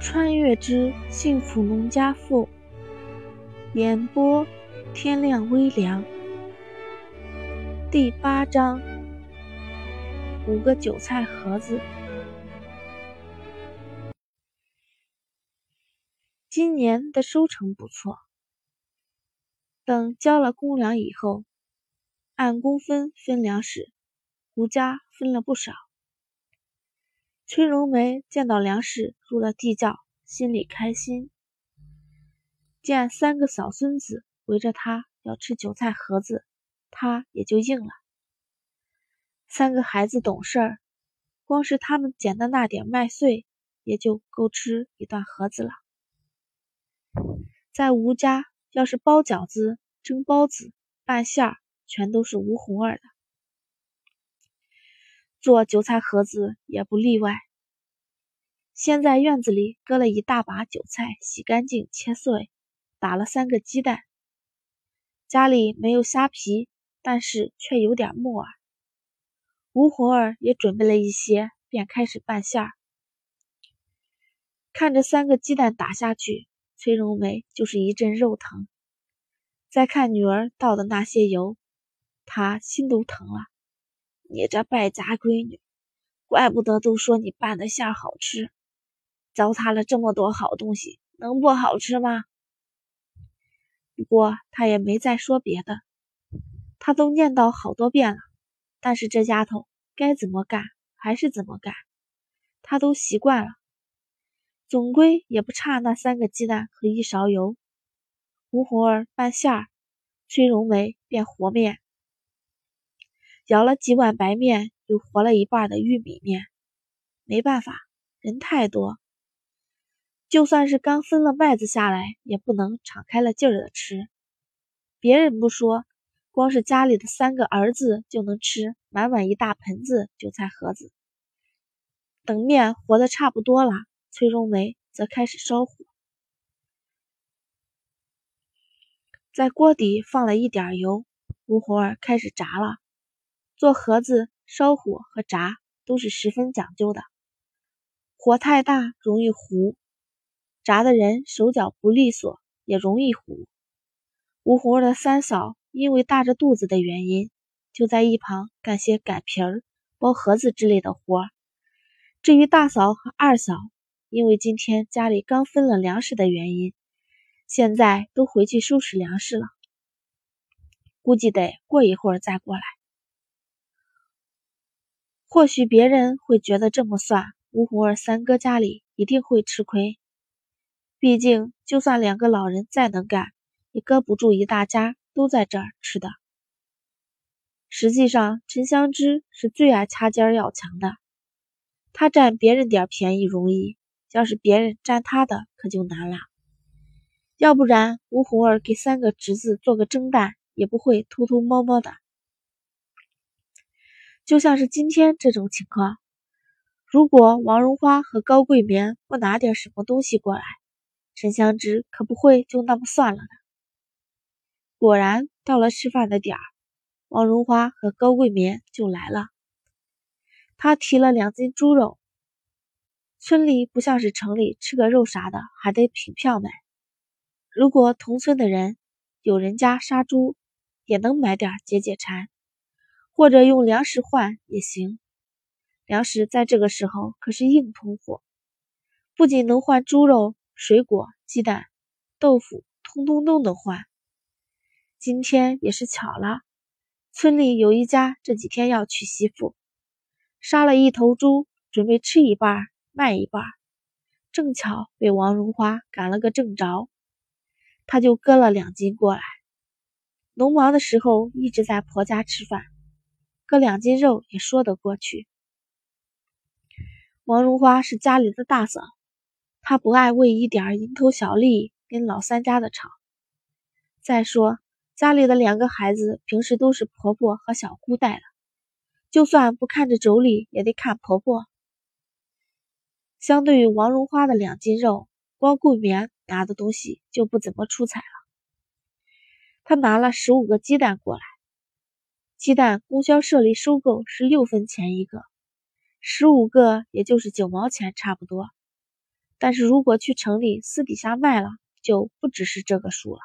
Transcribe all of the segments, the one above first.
穿越之幸福农家妇，演播天亮微凉。第八章，五个韭菜盒子。今年的收成不错，等交了公粮以后，按工分分粮食，胡家分了不少。崔荣梅见到粮食入了地窖，心里开心。见三个小孙子围着他要吃韭菜盒子，他也就应了。三个孩子懂事儿，光是他们捡的那点麦穗，也就够吃一段盒子了。在吴家，要是包饺子、蒸包子、拌馅儿，全都是吴红儿的。做韭菜盒子也不例外。先在院子里割了一大把韭菜，洗干净切碎，打了三个鸡蛋。家里没有虾皮，但是却有点木耳。吴红儿也准备了一些，便开始拌馅儿。看着三个鸡蛋打下去，崔荣梅就是一阵肉疼。再看女儿倒的那些油，她心都疼了。你这败家闺女，怪不得都说你拌的馅好吃，糟蹋了这么多好东西，能不好吃吗？不过他也没再说别的，他都念叨好多遍了，但是这丫头该怎么干还是怎么干，他都习惯了，总归也不差那三个鸡蛋和一勺油。吴红儿拌馅儿，崔荣梅便和面。舀了几碗白面，又和了一半的玉米面。没办法，人太多，就算是刚分了麦子下来，也不能敞开了劲儿的吃。别人不说，光是家里的三个儿子就能吃满满一大盆子韭菜盒子。等面和的差不多了，崔荣梅则开始烧火，在锅底放了一点油，吴红儿开始炸了。做盒子，烧火和炸都是十分讲究的。火太大容易糊，炸的人手脚不利索，也容易糊。吴红儿的三嫂因为大着肚子的原因，就在一旁干些擀皮儿、包盒子之类的活儿。至于大嫂和二嫂，因为今天家里刚分了粮食的原因，现在都回去收拾粮食了，估计得过一会儿再过来。或许别人会觉得这么算，吴红儿三哥家里一定会吃亏。毕竟，就算两个老人再能干，也搁不住一大家都在这儿吃的。实际上，陈香芝是最爱掐尖要强的。他占别人点便宜容易，要是别人占他的，可就难了。要不然，吴红儿给三个侄子做个蒸蛋，也不会偷偷摸摸的。就像是今天这种情况，如果王荣花和高桂棉不拿点什么东西过来，沈香芝可不会就那么算了的。果然，到了吃饭的点儿，王荣花和高桂棉就来了。他提了两斤猪肉。村里不像是城里，吃个肉啥的还得凭票买。如果同村的人有人家杀猪，也能买点解解馋。或者用粮食换也行，粮食在这个时候可是硬通货，不仅能换猪肉、水果、鸡蛋、豆腐，通通都能换。今天也是巧了，村里有一家这几天要娶媳妇，杀了一头猪，准备吃一半卖一半，正巧被王荣花赶了个正着，他就割了两斤过来。农忙的时候一直在婆家吃饭。割两斤肉也说得过去。王荣花是家里的大嫂，她不爱为一点蝇头小利跟老三家的吵。再说家里的两个孩子平时都是婆婆和小姑带的，就算不看着妯娌，也得看婆婆。相对于王荣花的两斤肉，光顾棉拿的东西就不怎么出彩了。他拿了十五个鸡蛋过来。鸡蛋供销社里收购是六分钱一个，十五个也就是九毛钱差不多。但是如果去城里私底下卖了，就不只是这个数了。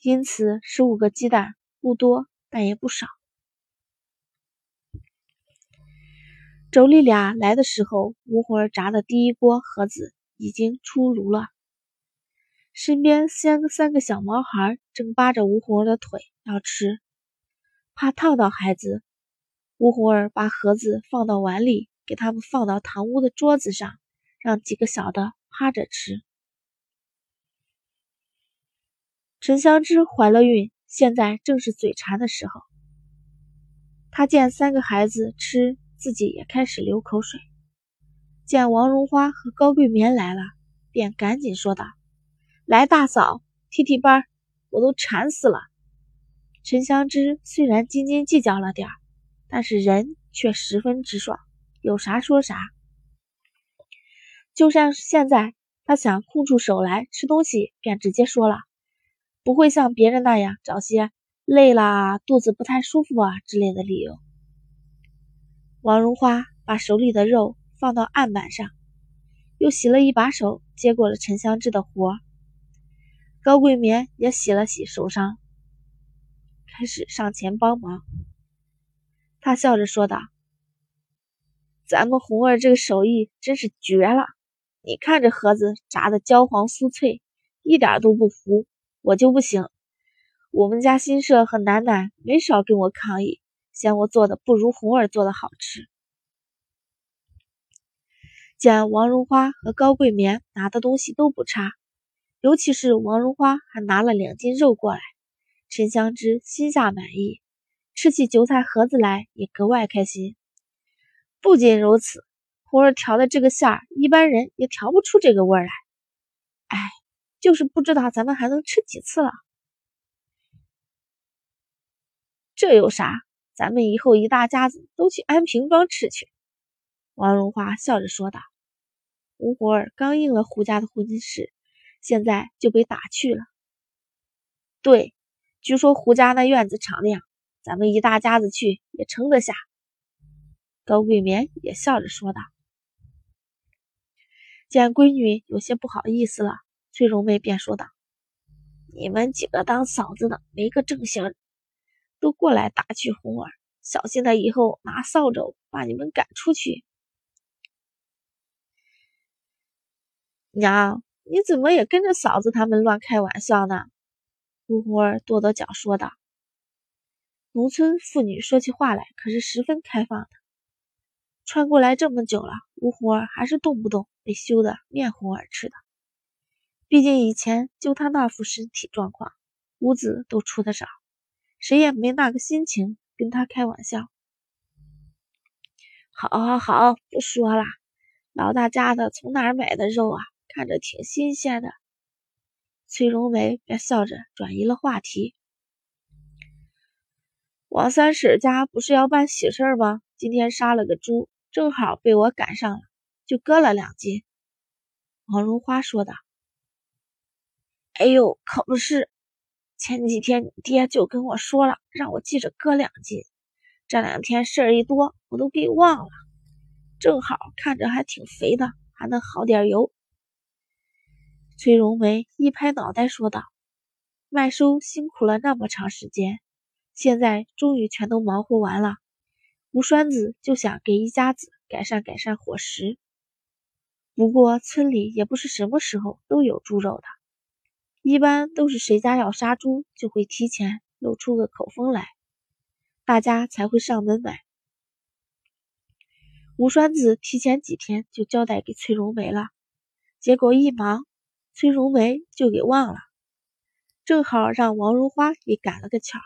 因此，十五个鸡蛋不多，但也不少。妯娌俩来的时候，吴红儿炸的第一锅盒子已经出炉了。身边三个三个小毛孩正扒着吴红儿的腿要吃，怕烫到孩子，吴红儿把盒子放到碗里，给他们放到堂屋的桌子上，让几个小的趴着吃。陈香芝怀了孕，现在正是嘴馋的时候，她见三个孩子吃。自己也开始流口水，见王荣花和高桂棉来了，便赶紧说道：“来，大嫂，替替班，我都馋死了。”陈香芝虽然斤斤计较了点儿但是人却十分直爽，有啥说啥。就像现在，他想空出手来吃东西，便直接说了，不会像别人那样找些累啦、肚子不太舒服啊之类的理由。王荣花把手里的肉放到案板上，又洗了一把手，接过了陈香芝的活。高桂棉也洗了洗手上，开始上前帮忙。他笑着说道：“咱们红儿这个手艺真是绝了！你看这盒子炸的焦黄酥脆，一点都不糊。我就不行，我们家新社和楠楠没少跟我抗议。”嫌我做的不如红儿做的好吃。见王荣花和高桂棉拿的东西都不差，尤其是王荣花还拿了两斤肉过来，陈香芝心下满意，吃起韭菜盒子来也格外开心。不仅如此，红儿调的这个馅儿，一般人也调不出这个味儿来。哎，就是不知道咱们还能吃几次了。这有啥？咱们以后一大家子都去安平庄吃去。”王荣华笑着说道。吴活儿刚应了胡家的婚事，现在就被打去了。对，据说胡家那院子敞亮，咱们一大家子去也撑得下。高桂棉也笑着说道。见闺女有些不好意思了，翠荣妹便说道：“你们几个当嫂子的没个正形。”都过来打趣红儿，小心他以后拿扫帚把你们赶出去。娘，你怎么也跟着嫂子他们乱开玩笑呢？吴红儿跺跺脚说道：“农村妇女说起话来可是十分开放的。穿过来这么久了，吴红儿还是动不动被羞得面红耳赤的。毕竟以前就他那副身体状况，屋子都出的少。”谁也没那个心情跟他开玩笑。好，好，好，不说了。老大家的从哪儿买的肉啊？看着挺新鲜的。崔荣梅便笑着转移了话题。王三婶家不是要办喜事吗？今天杀了个猪，正好被我赶上了，就割了两斤。王荣花说道。哎呦，可不是。前几天你爹就跟我说了，让我记着割两斤。这两天事儿一多，我都给忘了。正好看着还挺肥的，还能好点油。崔荣梅一拍脑袋说道：“麦收辛苦了那么长时间，现在终于全都忙活完了。吴栓子就想给一家子改善改善伙食。不过村里也不是什么时候都有猪肉的。”一般都是谁家要杀猪，就会提前露出个口风来，大家才会上门买。吴栓子提前几天就交代给崔荣梅了，结果一忙，崔荣梅就给忘了，正好让王如花给赶了个巧。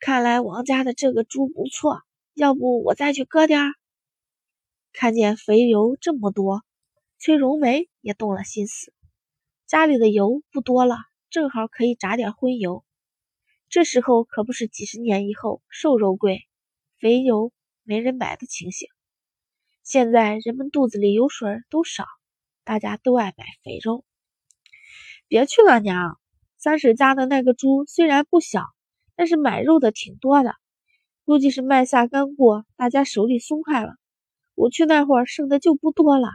看来王家的这个猪不错，要不我再去割点儿。看见肥油这么多。崔荣梅也动了心思，家里的油不多了，正好可以炸点荤油。这时候可不是几十年以后瘦肉贵、肥油没人买的情形。现在人们肚子里油水都少，大家都爱买肥肉。别去了，娘，三婶家的那个猪虽然不小，但是买肉的挺多的，估计是卖下刚过，大家手里松快了。我去那会儿剩的就不多了，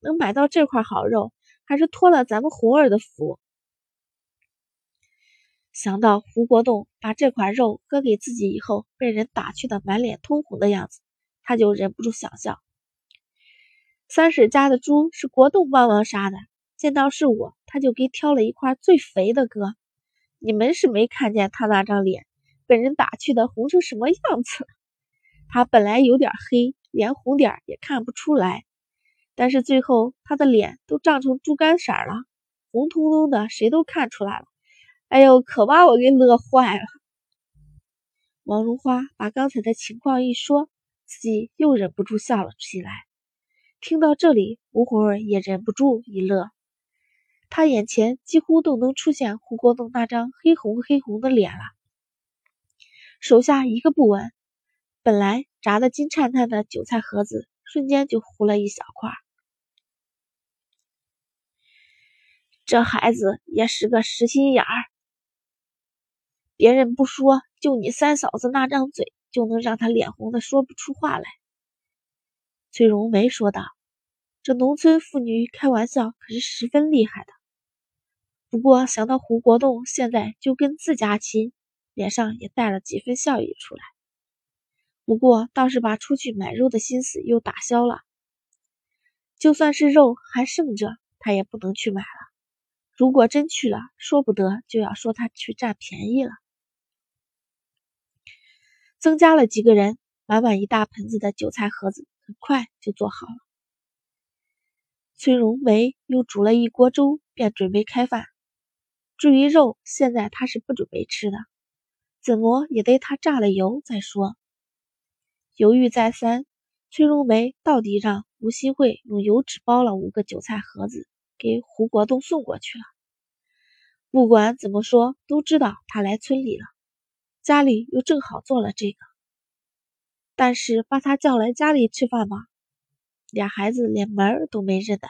能买到这块好肉，还是托了咱们红儿的福。想到胡国栋把这块肉割给自己以后被人打去的满脸通红的样子，他就忍不住想笑。三婶家的猪是国栋帮忙杀的，见到是我，他就给挑了一块最肥的割。你们是没看见他那张脸被人打去的红成什么样子了？他本来有点黑，连红点也看不出来，但是最后他的脸都涨成猪肝色了，红彤彤的，谁都看出来了。哎呦，可把我给乐坏了！王如花把刚才的情况一说，自己又忍不住笑了起来。听到这里，吴红儿也忍不住一乐，他眼前几乎都能出现胡国栋那张黑红黑红的脸了。手下一个不稳，本来炸得金灿灿的韭菜盒子，瞬间就糊了一小块。这孩子也是个实心眼儿。别人不说，就你三嫂子那张嘴，就能让他脸红的说不出话来。”崔荣梅说道，“这农村妇女开玩笑可是十分厉害的。不过想到胡国栋现在就跟自家亲，脸上也带了几分笑意出来。不过倒是把出去买肉的心思又打消了。就算是肉还剩着，他也不能去买了。如果真去了，说不得就要说他去占便宜了。”增加了几个人，满满一大盆子的韭菜盒子很快就做好了。崔荣梅又煮了一锅粥，便准备开饭。至于肉，现在她是不准备吃的，怎么也得她炸了油再说。犹豫再三，崔荣梅到底让吴新慧用油纸包了五个韭菜盒子给胡国栋送过去了。不管怎么说，都知道他来村里了。家里又正好做了这个，但是把他叫来家里吃饭吧，俩孩子连门都没认得，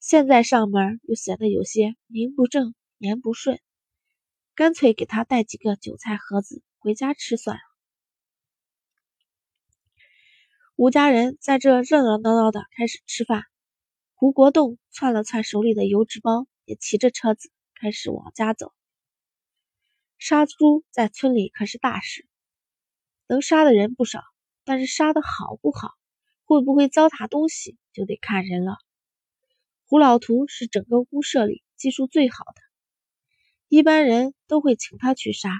现在上门又显得有些名不正言不顺，干脆给他带几个韭菜盒子回家吃算了。吴家人在这热热闹闹的开始吃饭，胡国栋窜了窜手里的油纸包，也骑着车子开始往家走。杀猪在村里可是大事，能杀的人不少，但是杀的好不好，会不会糟蹋东西，就得看人了。胡老图是整个屋舍里技术最好的，一般人都会请他去杀。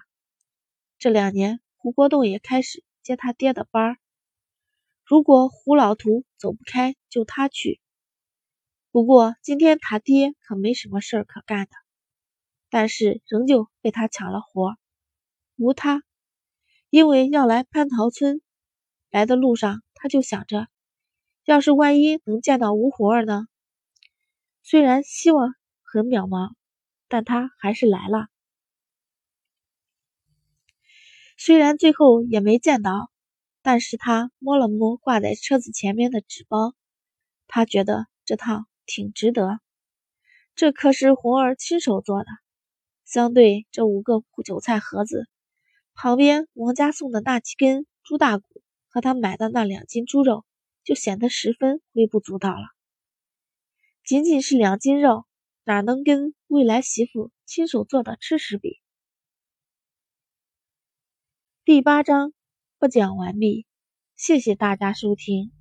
这两年，胡国栋也开始接他爹的班儿。如果胡老图走不开，就他去。不过今天他爹可没什么事儿可干的。但是仍旧被他抢了活，无他，因为要来蟠桃村，来的路上他就想着，要是万一能见到吴活儿呢？虽然希望很渺茫，但他还是来了。虽然最后也没见到，但是他摸了摸挂在车子前面的纸包，他觉得这趟挺值得，这可是红儿亲手做的。相对这五个韭菜盒子，旁边王家送的那几根猪大骨和他买的那两斤猪肉，就显得十分微不足道了。仅仅是两斤肉，哪能跟未来媳妇亲手做的吃食比？第八章播讲完毕，谢谢大家收听。